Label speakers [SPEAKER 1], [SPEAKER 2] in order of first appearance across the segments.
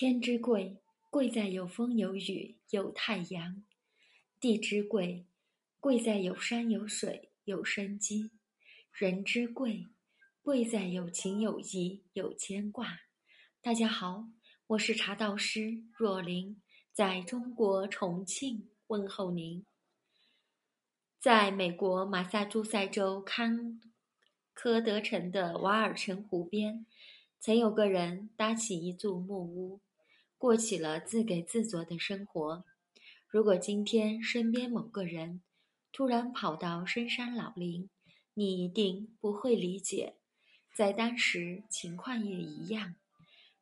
[SPEAKER 1] 天之贵，贵在有风有雨有太阳；地之贵，贵在有山有水有生机；人之贵，贵在有情有义有牵挂。大家好，我是茶道师若琳，在中国重庆问候您。在美国马萨诸塞州康科德城的瓦尔城湖边。曾有个人搭起一座木屋，过起了自给自足的生活。如果今天身边某个人突然跑到深山老林，你一定不会理解。在当时，情况也一样。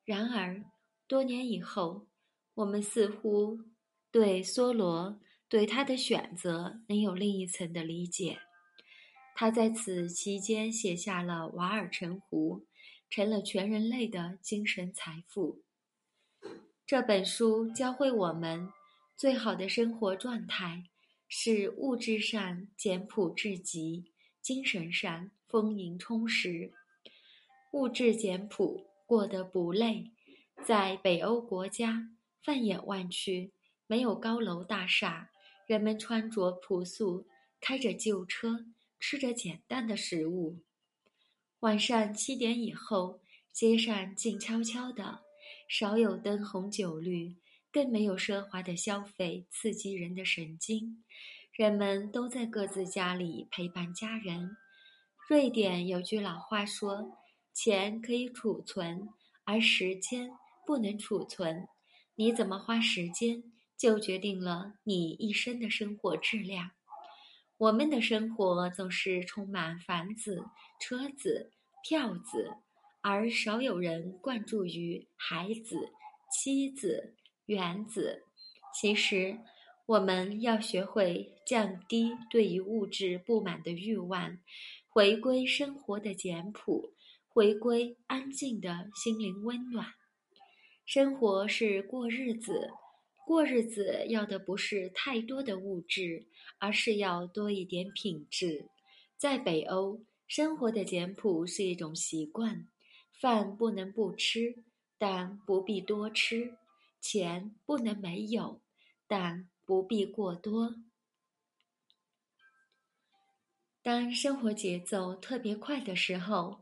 [SPEAKER 1] 然而，多年以后，我们似乎对梭罗对他的选择能有另一层的理解。他在此期间写下了《瓦尔城湖》。成了全人类的精神财富。这本书教会我们，最好的生活状态是物质上简朴至极，精神上丰盈充实。物质简朴，过得不累。在北欧国家，放眼望去，没有高楼大厦，人们穿着朴素，开着旧车，吃着简单的食物。晚上七点以后，街上静悄悄的，少有灯红酒绿，更没有奢华的消费刺激人的神经。人们都在各自家里陪伴家人。瑞典有句老话说：“钱可以储存，而时间不能储存。你怎么花时间，就决定了你一生的生活质量。”我们的生活总是充满房子、车子、票子，而少有人关注于孩子、妻子、园子。其实，我们要学会降低对于物质不满的欲望，回归生活的简朴，回归安静的心灵温暖。生活是过日子。过日子要的不是太多的物质，而是要多一点品质。在北欧，生活的简朴是一种习惯，饭不能不吃，但不必多吃；钱不能没有，但不必过多。当生活节奏特别快的时候，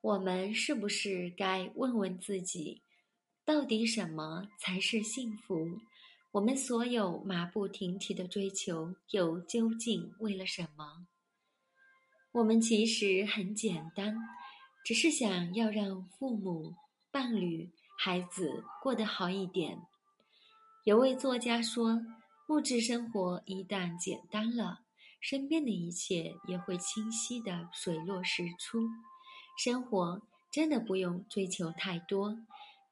[SPEAKER 1] 我们是不是该问问自己，到底什么才是幸福？我们所有马不停蹄的追求，又究竟为了什么？我们其实很简单，只是想要让父母、伴侣、孩子过得好一点。有位作家说：“物质生活一旦简单了，身边的一切也会清晰的水落石出。生活真的不用追求太多，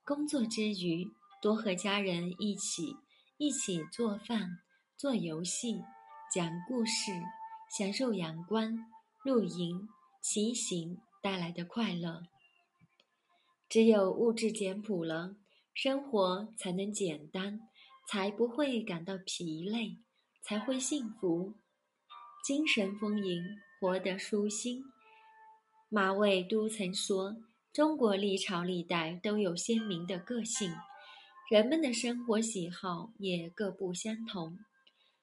[SPEAKER 1] 工作之余多和家人一起。”一起做饭、做游戏、讲故事，享受阳光、露营、骑行带来的快乐。只有物质简朴了，生活才能简单，才不会感到疲累，才会幸福。精神丰盈，活得舒心。马未都曾说：“中国历朝历代都有鲜明的个性。”人们的生活喜好也各不相同，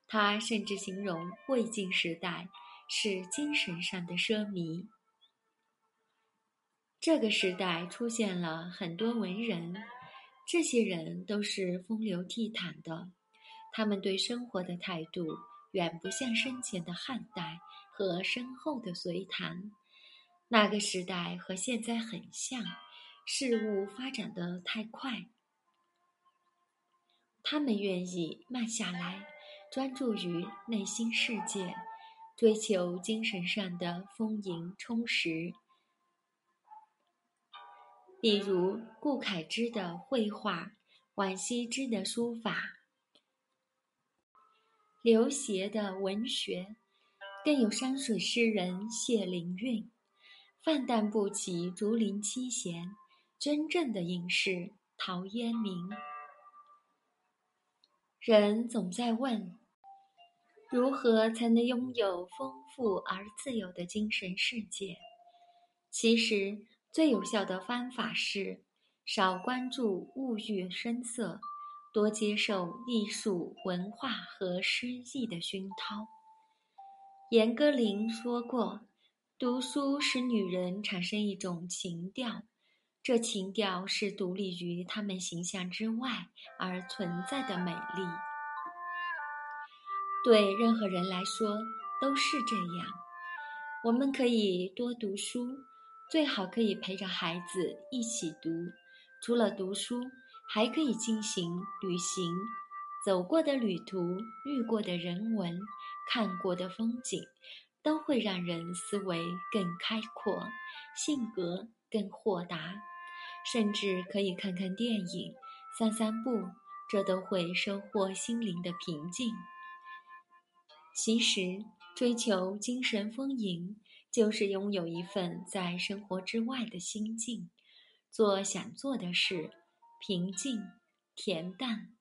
[SPEAKER 1] 他甚至形容魏晋时代是精神上的奢靡。这个时代出现了很多文人，这些人都是风流倜傥的，他们对生活的态度远不像生前的汉代和身后的隋唐。那个时代和现在很像，事物发展的太快。他们愿意慢下来，专注于内心世界，追求精神上的丰盈充实。比如顾恺之的绘画，惋惜之的书法，刘勰的文学，更有山水诗人谢灵运。范淡不羁，竹林七贤，真正的隐士陶渊明。人总在问：如何才能拥有丰富而自由的精神世界？其实，最有效的方法是少关注物欲声色，多接受艺术文化和诗意的熏陶。严歌苓说过：“读书使女人产生一种情调，这情调是独立于她们形象之外而存在的美丽。”对任何人来说都是这样。我们可以多读书，最好可以陪着孩子一起读。除了读书，还可以进行旅行，走过的旅途、遇过的人文、看过的风景，都会让人思维更开阔，性格更豁达。甚至可以看看电影、散散步，这都会收获心灵的平静。其实，追求精神丰盈，就是拥有一份在生活之外的心境，做想做的事，平静、恬淡。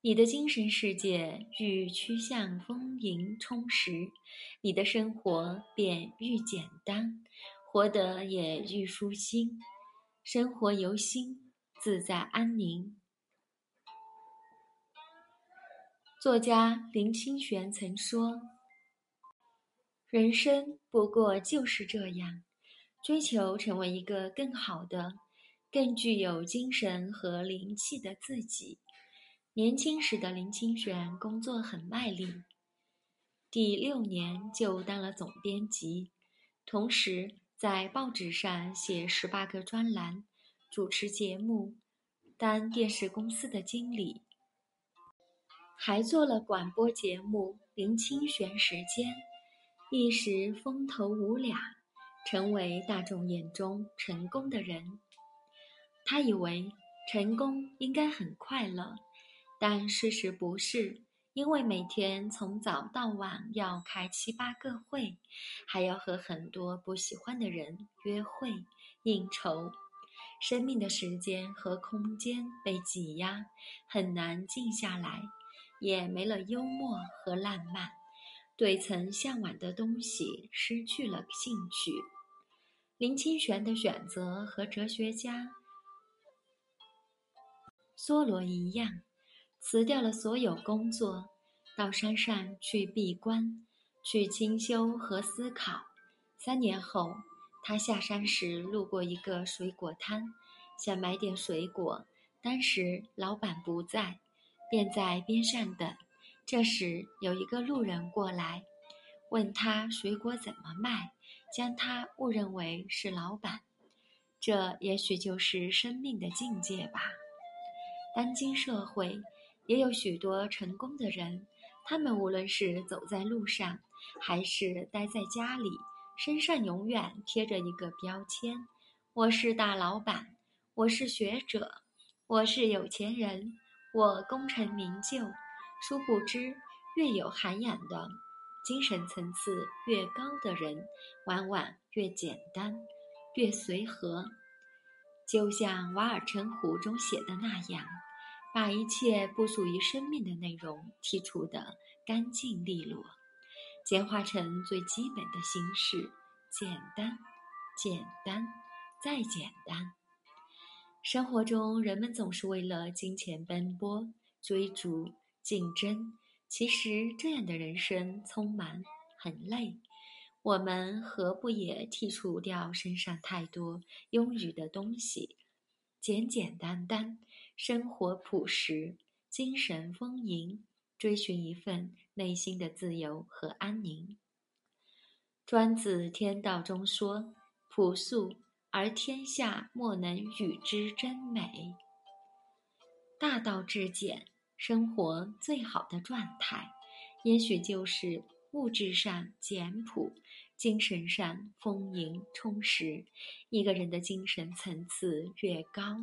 [SPEAKER 1] 你的精神世界愈趋向丰盈充实，你的生活便愈简单，活得也愈舒心，生活由心，自在安宁。作家林清玄曾说：“人生不过就是这样，追求成为一个更好的、更具有精神和灵气的自己。”年轻时的林清玄工作很卖力，第六年就当了总编辑，同时在报纸上写十八个专栏，主持节目，当电视公司的经理。还做了广播节目《林清玄时间》，一时风头无两，成为大众眼中成功的人。他以为成功应该很快乐，但事实不是，因为每天从早到晚要开七八个会，还要和很多不喜欢的人约会应酬，生命的时间和空间被挤压，很难静下来。也没了幽默和浪漫，对曾向往的东西失去了兴趣。林清玄的选择和哲学家梭罗一样，辞掉了所有工作，到山上去闭关，去清修和思考。三年后，他下山时路过一个水果摊，想买点水果，当时老板不在。便在边上等。这时有一个路人过来，问他水果怎么卖，将他误认为是老板。这也许就是生命的境界吧。当今社会也有许多成功的人，他们无论是走在路上，还是待在家里，身上永远贴着一个标签：我是大老板，我是学者，我是有钱人。我功成名就，殊不知，越有涵养的精神层次越高的人，往往越简单，越随和。就像《瓦尔城湖》中写的那样，把一切不属于生命的内容剔除的干净利落，简化成最基本的形式，简单，简单，再简单。生活中，人们总是为了金钱奔波、追逐、竞争。其实，这样的人生匆忙、很累。我们何不也剔除掉身上太多庸愚的东西，简简单单，生活朴实，精神丰盈，追寻一份内心的自由和安宁？庄子《天道》中说：“朴素。”而天下莫能与之争美。大道至简，生活最好的状态，也许就是物质上简朴，精神上丰盈充实。一个人的精神层次越高，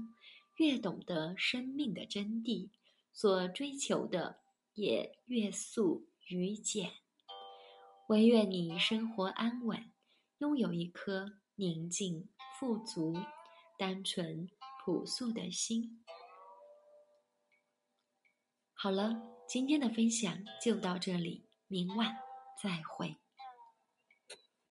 [SPEAKER 1] 越懂得生命的真谛，所追求的也越素与简。唯愿你生活安稳，拥有一颗宁静。富足、单纯、朴素的心。好了，今天的分享就到这里，明晚再会。